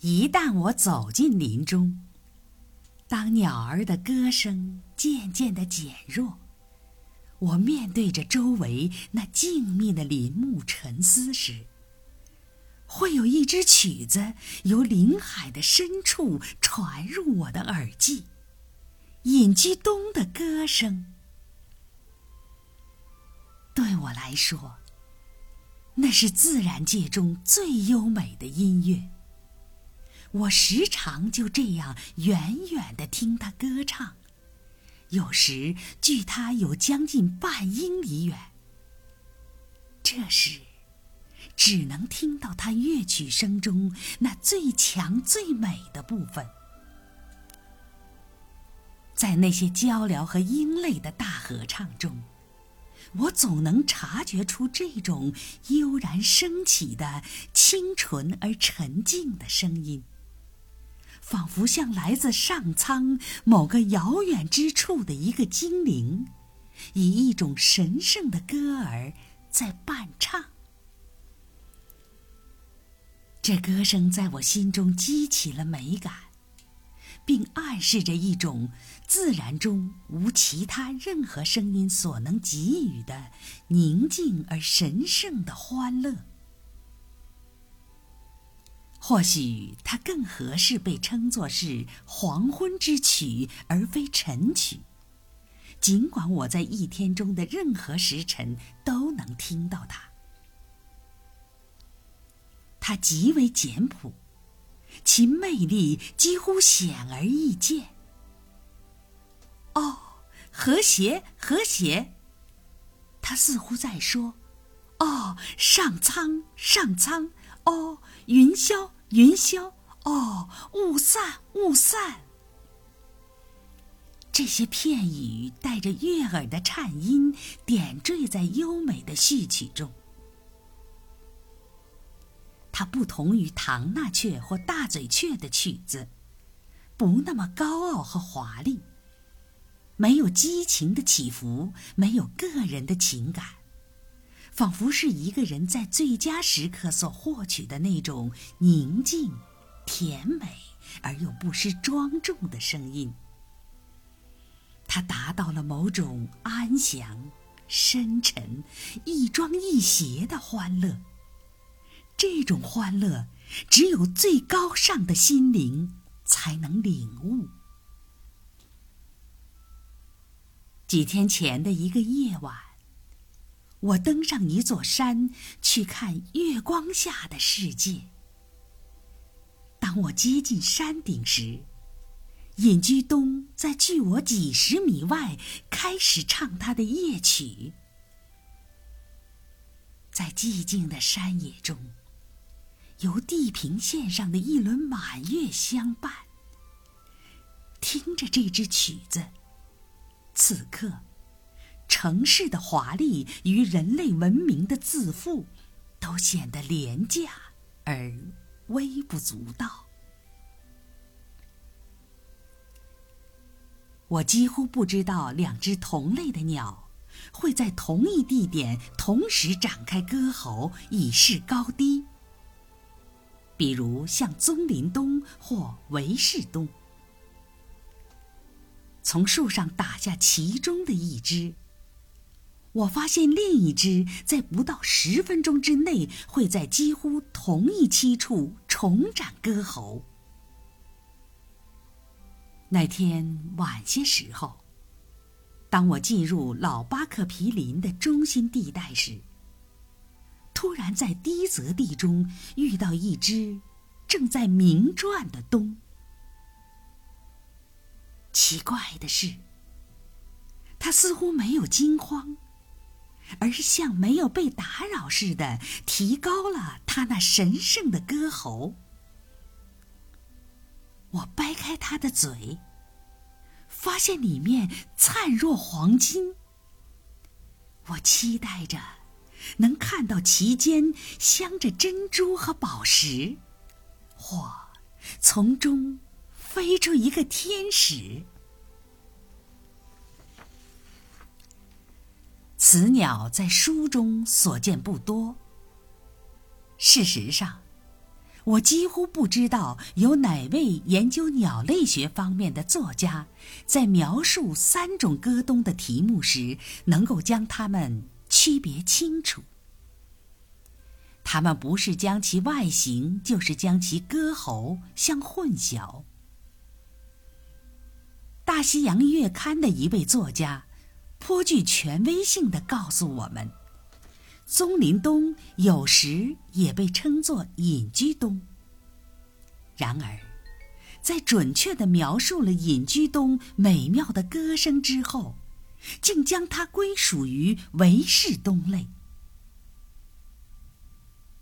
一旦我走进林中，当鸟儿的歌声渐渐的减弱，我面对着周围那静谧的林木沉思时，会有一支曲子由林海的深处传入我的耳际，隐居东的歌声。对我来说，那是自然界中最优美的音乐。我时常就这样远远的听他歌唱，有时距他有将近半英里远。这时，只能听到他乐曲声中那最强最美的部分。在那些交嘹和音类的大合唱中，我总能察觉出这种悠然升起的清纯而沉静的声音。仿佛像来自上苍某个遥远之处的一个精灵，以一种神圣的歌儿在伴唱。这歌声在我心中激起了美感，并暗示着一种自然中无其他任何声音所能给予的宁静而神圣的欢乐。或许它更合适被称作是黄昏之曲，而非晨曲。尽管我在一天中的任何时辰都能听到它，它极为简朴，其魅力几乎显而易见。哦，和谐，和谐！他似乎在说：“哦，上苍，上苍！哦，云霄。”云霄，哦，雾散，雾散。这些片语带着悦耳的颤音，点缀在优美的序曲中。它不同于唐纳雀或大嘴雀的曲子，不那么高傲和华丽，没有激情的起伏，没有个人的情感。仿佛是一个人在最佳时刻所获取的那种宁静、甜美而又不失庄重的声音。它达到了某种安详、深沉、亦庄亦谐的欢乐。这种欢乐，只有最高尚的心灵才能领悟。几天前的一个夜晚。我登上一座山，去看月光下的世界。当我接近山顶时，隐居东在距我几十米外开始唱他的夜曲。在寂静的山野中，由地平线上的一轮满月相伴，听着这支曲子，此刻。城市的华丽与人类文明的自负，都显得廉价而微不足道。我几乎不知道两只同类的鸟会在同一地点同时展开歌喉，以示高低。比如像棕林东或维氏东，从树上打下其中的一只。我发现另一只在不到十分钟之内会在几乎同一栖处重展歌喉。那天晚些时候，当我进入老巴克皮林的中心地带时，突然在低泽地中遇到一只正在鸣啭的冬。奇怪的是，它似乎没有惊慌。而是像没有被打扰似的，提高了他那神圣的歌喉。我掰开他的嘴，发现里面灿若黄金。我期待着能看到其间镶着珍珠和宝石，或从中飞出一个天使。此鸟在书中所见不多。事实上，我几乎不知道有哪位研究鸟类学方面的作家，在描述三种歌冬的题目时，能够将它们区别清楚。他们不是将其外形，就是将其歌喉相混淆。大西洋月刊的一位作家，颇具权威性的告诉我们。棕林冬有时也被称作隐居冬。然而，在准确的描述了隐居冬美妙的歌声之后，竟将它归属于维氏冬类。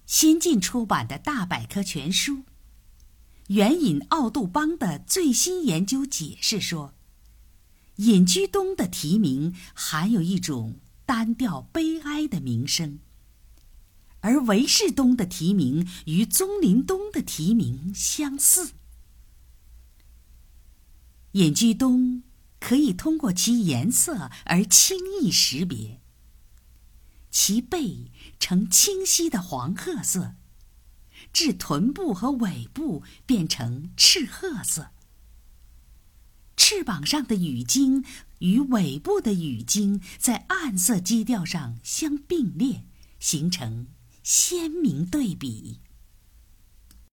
新近出版的大百科全书，援引奥杜邦的最新研究解释说，隐居冬的题名含有一种。单调悲哀的名声，而维氏冬的题名与棕林冬的题名相似。隐居冬可以通过其颜色而轻易识别，其背呈清晰的黄褐色，至臀部和尾部变成赤褐色。翅膀上的羽茎与尾部的羽茎在暗色基调上相并列，形成鲜明对比。